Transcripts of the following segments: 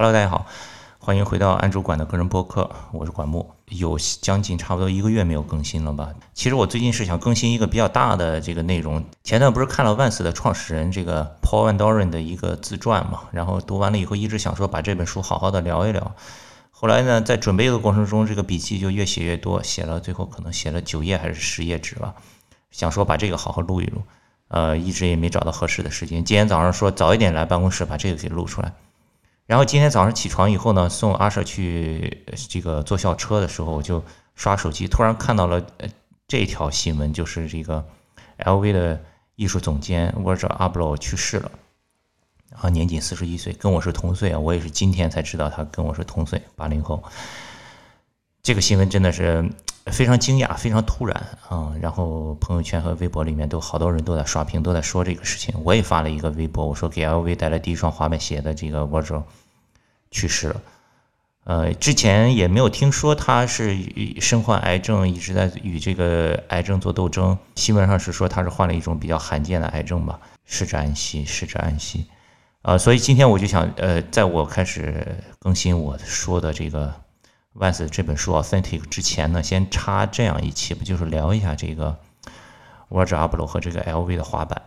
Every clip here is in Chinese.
Hello，大家好，欢迎回到安主管的个人播客，我是管木。有将近差不多一个月没有更新了吧？其实我最近是想更新一个比较大的这个内容。前段不是看了万斯的创始人这个 Paul Van Doren 的一个自传嘛，然后读完了以后，一直想说把这本书好好的聊一聊。后来呢，在准备的过程中，这个笔记就越写越多，写了最后可能写了九页还是十页纸吧。想说把这个好好录一录，呃，一直也没找到合适的时间。今天早上说早一点来办公室把这个给录出来。然后今天早上起床以后呢，送阿舍去这个坐校车的时候，我就刷手机，突然看到了这条新闻，就是这个 LV 的艺术总监 Virgil Abloh 去世了，啊，年仅四十一岁，跟我是同岁啊，我也是今天才知道他跟我是同岁，八零后。这个新闻真的是非常惊讶，非常突然啊！然后朋友圈和微博里面都好多人都在刷屏，都在说这个事情。我也发了一个微博，我说给 LV 带来第一双滑板鞋的这个 Virgil。去世了，呃，之前也没有听说他是身患癌症，一直在与这个癌症做斗争。新闻上是说他是患了一种比较罕见的癌症吧，逝者安息，逝者安息。呃，所以今天我就想，呃，在我开始更新我说的这个《Vans》这本书《Authentic》之前呢，先插这样一期，不就是聊一下这个 Virgil Abloh 和这个 LV 的滑板。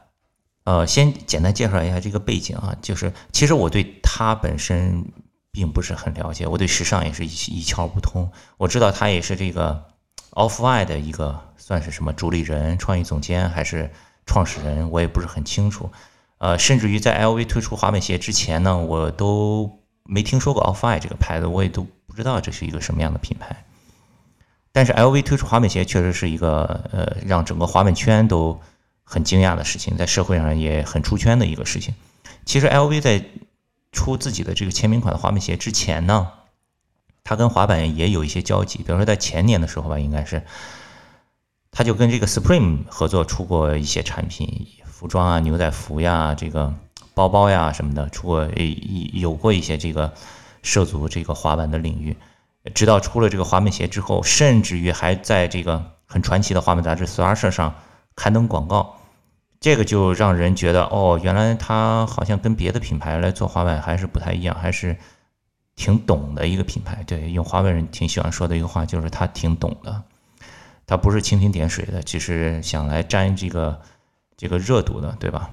呃，先简单介绍一下这个背景啊，就是其实我对他本身。并不是很了解，我对时尚也是一一窍不通。我知道他也是这个 Off White 的一个算是什么主理人、创意总监还是创始人，我也不是很清楚。呃，甚至于在 LV 推出滑板鞋之前呢，我都没听说过 Off White 这个牌子，我也都不知道这是一个什么样的品牌。但是 LV 推出滑板鞋确实是一个呃让整个滑板圈都很惊讶的事情，在社会上也很出圈的一个事情。其实 LV 在出自己的这个签名款的滑板鞋之前呢，他跟滑板也有一些交集。比如说在前年的时候吧，应该是他就跟这个 Supreme 合作出过一些产品，服装啊、牛仔服呀、这个包包呀什么的，出过有过一些这个涉足这个滑板的领域。直到出了这个滑板鞋之后，甚至于还在这个很传奇的滑板杂志《Thrasher》上刊登广告。这个就让人觉得，哦，原来他好像跟别的品牌来做滑板还是不太一样，还是挺懂的一个品牌。对，用滑板人挺喜欢说的一个话就是他挺懂的，他不是蜻蜓点水的，只是想来沾这个这个热度的，对吧？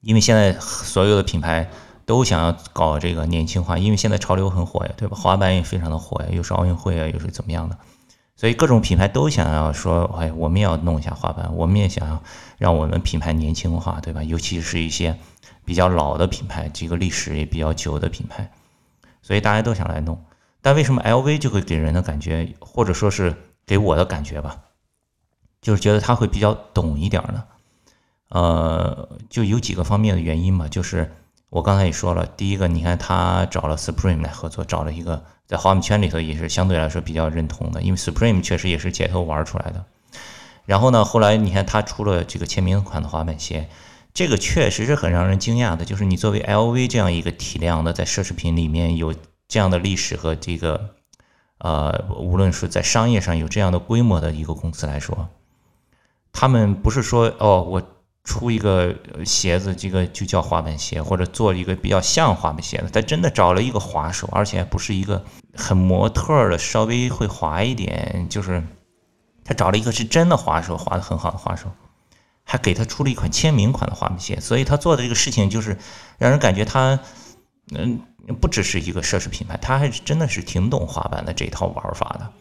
因为现在所有的品牌都想要搞这个年轻化，因为现在潮流很火呀，对吧？滑板也非常的火呀，又是奥运会啊，又是怎么样的。所以各种品牌都想要说，哎，我们也要弄一下滑板，我们也想要让我们品牌年轻化，对吧？尤其是一些比较老的品牌，这个历史也比较久的品牌，所以大家都想来弄。但为什么 LV 就会给人的感觉，或者说是给我的感觉吧，就是觉得他会比较懂一点呢？呃，就有几个方面的原因吧，就是我刚才也说了，第一个，你看他找了 Supreme 来合作，找了一个。在滑板圈里头也是相对来说比较认同的，因为 Supreme 确实也是街头玩出来的。然后呢，后来你看他出了这个签名款的滑板鞋，这个确实是很让人惊讶的。就是你作为 LV 这样一个体量的，在奢侈品里面有这样的历史和这个，呃，无论是在商业上有这样的规模的一个公司来说，他们不是说哦我。出一个鞋子，这个就叫滑板鞋，或者做一个比较像滑板鞋的。他真的找了一个滑手，而且不是一个很模特的，稍微会滑一点，就是他找了一个是真的滑手，滑的很好的滑手，还给他出了一款签名款的滑板鞋。所以他做的这个事情，就是让人感觉他，嗯，不只是一个奢侈品牌，他还是真的是挺懂滑板的这套玩法的。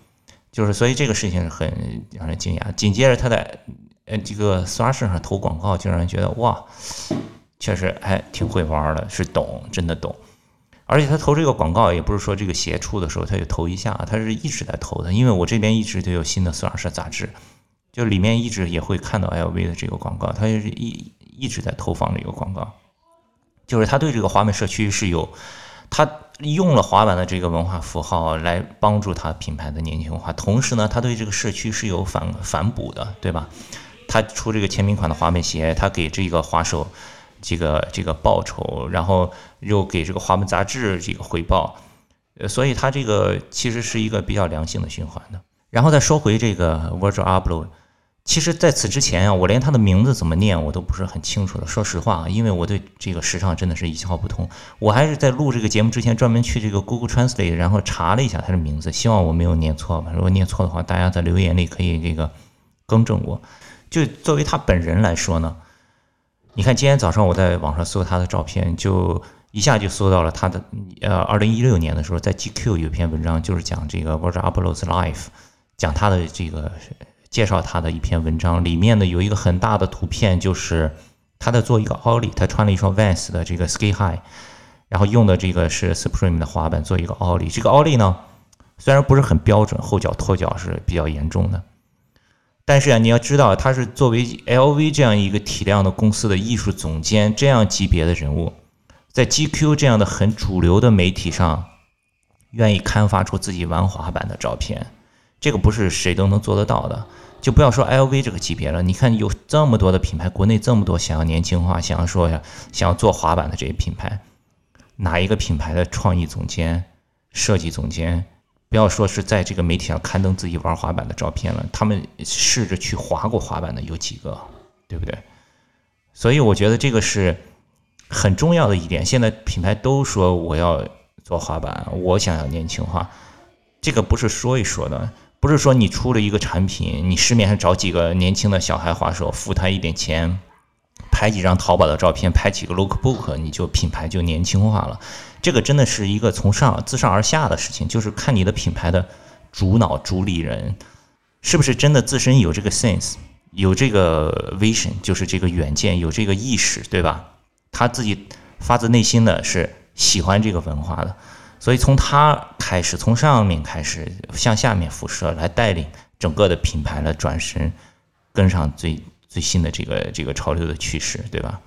就是所以这个事情是很让人惊讶。紧接着他在。呃，这个刷身上投广告，就让人觉得哇，确实还挺会玩的，是懂，真的懂。而且他投这个广告，也不是说这个鞋出的时候他就投一下，他是一直在投的。因为我这边一直都有新的刷身杂志，就里面一直也会看到 LV 的这个广告，他就是一一直在投放这个广告。就是他对这个滑板社区是有，他用了滑板的这个文化符号来帮助他品牌的年轻化，同时呢，他对这个社区是有反反哺的，对吧？他出这个签名款的滑板鞋，他给这个滑手这个这个报酬，然后又给这个滑板杂志这个回报，呃，所以他这个其实是一个比较良性的循环的。然后再说回这个 Virgil Abloh，其实，在此之前啊，我连他的名字怎么念我都不是很清楚的。说实话，因为我对这个时尚真的是一窍不通。我还是在录这个节目之前，专门去这个 Google Translate，然后查了一下他的名字，希望我没有念错吧。如果念错的话，大家在留言里可以这个更正我。就作为他本人来说呢，你看今天早上我在网上搜他的照片，就一下就搜到了他的。呃，二零一六年的时候，在 GQ 有篇文章，就是讲这个 Virgil Abloh's life，讲他的这个。介绍他的一篇文章，里面呢有一个很大的图片，就是他在做一个 ollie，，他穿了一双 Vans 的这个 Ski High，然后用的这个是 Supreme 的滑板做一个 ollie，。这个 ollie 呢虽然不是很标准，后脚脱脚是比较严重的，但是啊你要知道，他是作为 LV 这样一个体量的公司的艺术总监，这样级别的人物，在 GQ 这样的很主流的媒体上，愿意刊发出自己玩滑板的照片，这个不是谁都能做得到的。就不要说 LV 这个级别了，你看有这么多的品牌，国内这么多想要年轻化、想要说呀、想要做滑板的这些品牌，哪一个品牌的创意总监、设计总监，不要说是在这个媒体上刊登自己玩滑板的照片了，他们试着去滑过滑板的有几个，对不对？所以我觉得这个是很重要的一点。现在品牌都说我要做滑板，我想要年轻化，这个不是说一说的。不是说你出了一个产品，你市面上找几个年轻的小孩滑手，付他一点钱，拍几张淘宝的照片，拍几个 lookbook，你就品牌就年轻化了。这个真的是一个从上自上而下的事情，就是看你的品牌的主脑主理人是不是真的自身有这个 sense，有这个 vision，就是这个远见，有这个意识，对吧？他自己发自内心的是喜欢这个文化的。所以从他开始，从上面开始向下面辐射，来带领整个的品牌的转身，跟上最最新的这个这个潮流的趋势，对吧？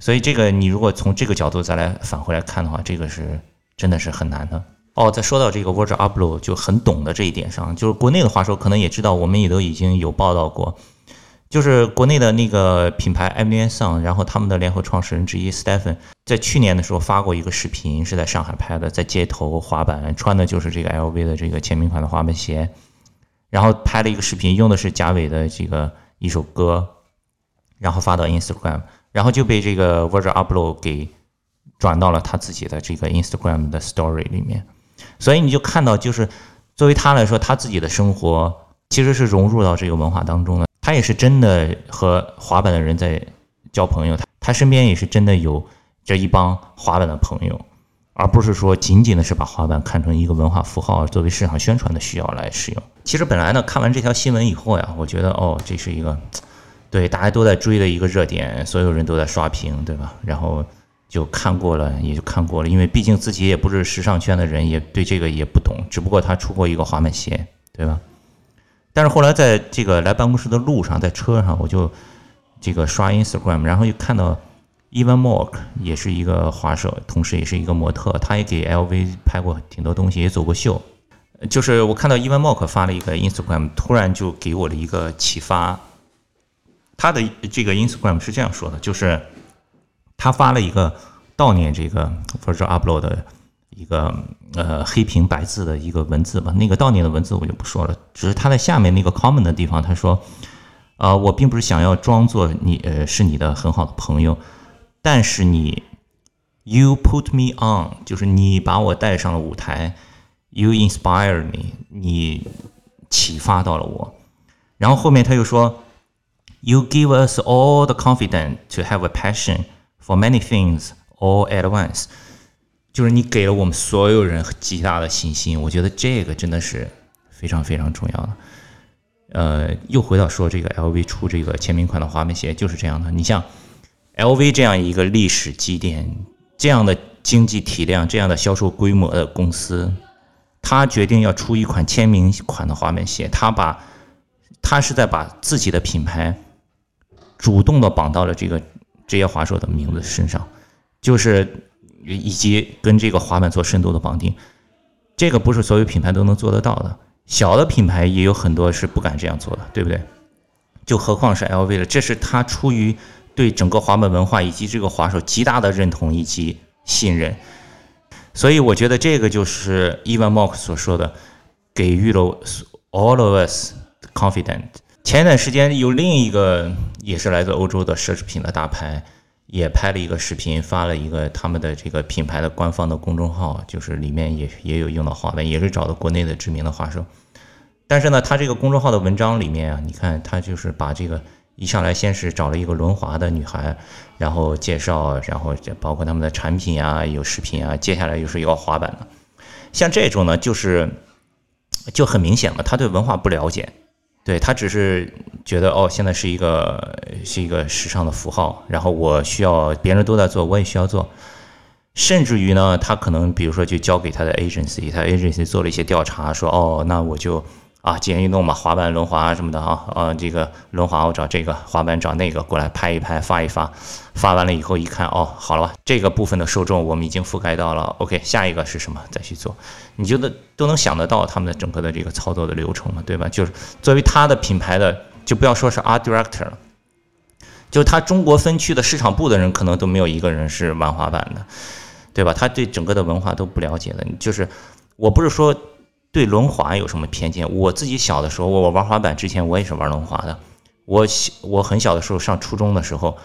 所以这个你如果从这个角度再来返回来看的话，这个是真的是很难的。哦，再说到这个 Virgil Abloh 就很懂的这一点上，就是国内的话说可能也知道，我们也都已经有报道过。就是国内的那个品牌 m n s o n 然后他们的联合创始人之一 Stephen，在去年的时候发过一个视频，是在上海拍的，在街头滑板，穿的就是这个 LV 的这个签名款的滑板鞋，然后拍了一个视频，用的是贾伟的这个一首歌，然后发到 Instagram，然后就被这个 Virgil Abloh 给转到了他自己的这个 Instagram 的 Story 里面，所以你就看到，就是作为他来说，他自己的生活其实是融入到这个文化当中的。他也是真的和滑板的人在交朋友，他他身边也是真的有这一帮滑板的朋友，而不是说仅仅的是把滑板看成一个文化符号，作为市场宣传的需要来使用。其实本来呢，看完这条新闻以后呀，我觉得哦，这是一个对大家都在追的一个热点，所有人都在刷屏，对吧？然后就看过了，也就看过了，因为毕竟自己也不是时尚圈的人，也对这个也不懂，只不过他出过一个滑板鞋，对吧？但是后来在这个来办公室的路上，在车上我就这个刷 Instagram，然后又看到 Evan m o r k 也是一个滑手，同时也是一个模特，他也给 LV 拍过挺多东西，也走过秀。就是我看到 Evan m o r k 发了一个 Instagram，突然就给我了一个启发。他的这个 Instagram 是这样说的，就是他发了一个悼念这个 Virgil Abloh 的。一个呃黑屏白字的一个文字吧，那个悼念的文字我就不说了，只是他在下面那个 comment 的地方，他说，呃，我并不是想要装作你呃是你的很好的朋友，但是你，you put me on，就是你把我带上了舞台，you inspire me，你启发到了我，然后后面他又说，you give us all the confidence to have a passion for many things all at once。就是你给了我们所有人极大的信心，我觉得这个真的是非常非常重要的。呃，又回到说这个 LV 出这个签名款的滑板鞋就是这样的。你像 LV 这样一个历史积淀、这样的经济体量、这样的销售规模的公司，他决定要出一款签名款的滑板鞋，他把他是在把自己的品牌主动的绑到了这个职业滑手的名字身上，就是。以及跟这个滑板做深度的绑定，这个不是所有品牌都能做得到的。小的品牌也有很多是不敢这样做的，对不对？就何况是 LV 了，这是他出于对整个滑板文化以及这个滑手极大的认同以及信任。所以我觉得这个就是 Evan Mock 所说的，给予了 all of us confidence 前一段时间有另一个也是来自欧洲的奢侈品的大牌，也拍了一个视频，发了一个他们的这个品牌的官方的公众号，就是里面也也有用到滑板，也是找的国内的知名的滑手。但是呢，他这个公众号的文章里面啊，你看他就是把这个一上来先是找了一个轮滑的女孩，然后介绍，然后包括他们的产品啊，有视频啊，接下来又是要滑板的。像这种呢，就是就很明显了，他对文化不了解。对他只是觉得哦，现在是一个是一个时尚的符号，然后我需要别人都在做，我也需要做，甚至于呢，他可能比如说就交给他的 agency，他 agency 做了一些调查，说哦，那我就。啊，极限运动嘛，滑板、轮滑什么的啊，呃，这个轮滑我找这个，滑板找那个过来拍一拍，发一发，发完了以后一看，哦，好了吧，这个部分的受众我们已经覆盖到了，OK，下一个是什么再去做？你觉得都能想得到他们的整个的这个操作的流程嘛，对吧？就是作为他的品牌的，就不要说是 art director 了，就他中国分区的市场部的人可能都没有一个人是玩滑板的，对吧？他对整个的文化都不了解的，就是我不是说。对轮滑有什么偏见？我自己小的时候，我玩滑板之前，我也是玩轮滑的。我小我很小的时候上初中的时候，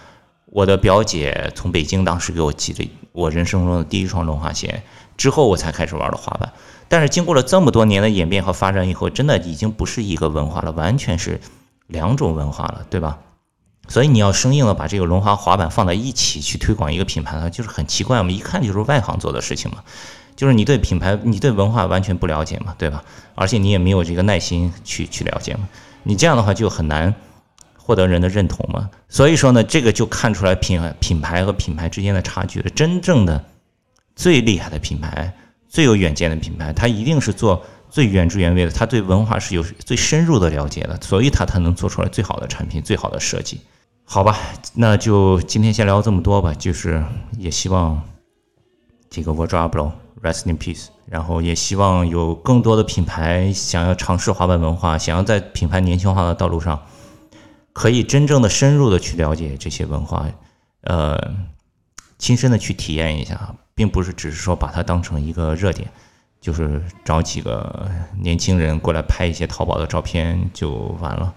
我的表姐从北京当时给我寄了我人生中的第一双轮滑鞋，之后我才开始玩的滑板。但是经过了这么多年的演变和发展以后，真的已经不是一个文化了，完全是两种文化了，对吧？所以你要生硬的把这个轮滑滑板放在一起去推广一个品牌呢，就是很奇怪。我们一看就是外行做的事情嘛。就是你对品牌、你对文化完全不了解嘛，对吧？而且你也没有这个耐心去去了解嘛。你这样的话就很难获得人的认同嘛。所以说呢，这个就看出来品品牌和品牌之间的差距了。真正的最厉害的品牌、最有远见的品牌，它一定是做最原汁原味的，它对文化是有最深入的了解的，所以它才能做出来最好的产品、最好的设计。好吧，那就今天先聊这么多吧。就是也希望这个我抓不了。Rest in peace。然后也希望有更多的品牌想要尝试滑板文化，想要在品牌年轻化的道路上，可以真正的深入的去了解这些文化，呃，亲身的去体验一下，并不是只是说把它当成一个热点，就是找几个年轻人过来拍一些淘宝的照片就完了。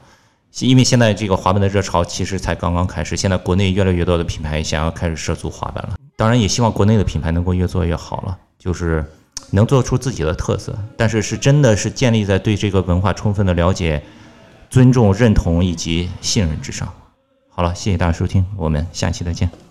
因为现在这个滑板的热潮其实才刚刚开始，现在国内越来越多的品牌想要开始涉足滑板了。当然，也希望国内的品牌能够越做越好了。就是能做出自己的特色，但是是真的是建立在对这个文化充分的了解、尊重、认同以及信任之上。好了，谢谢大家收听，我们下期再见。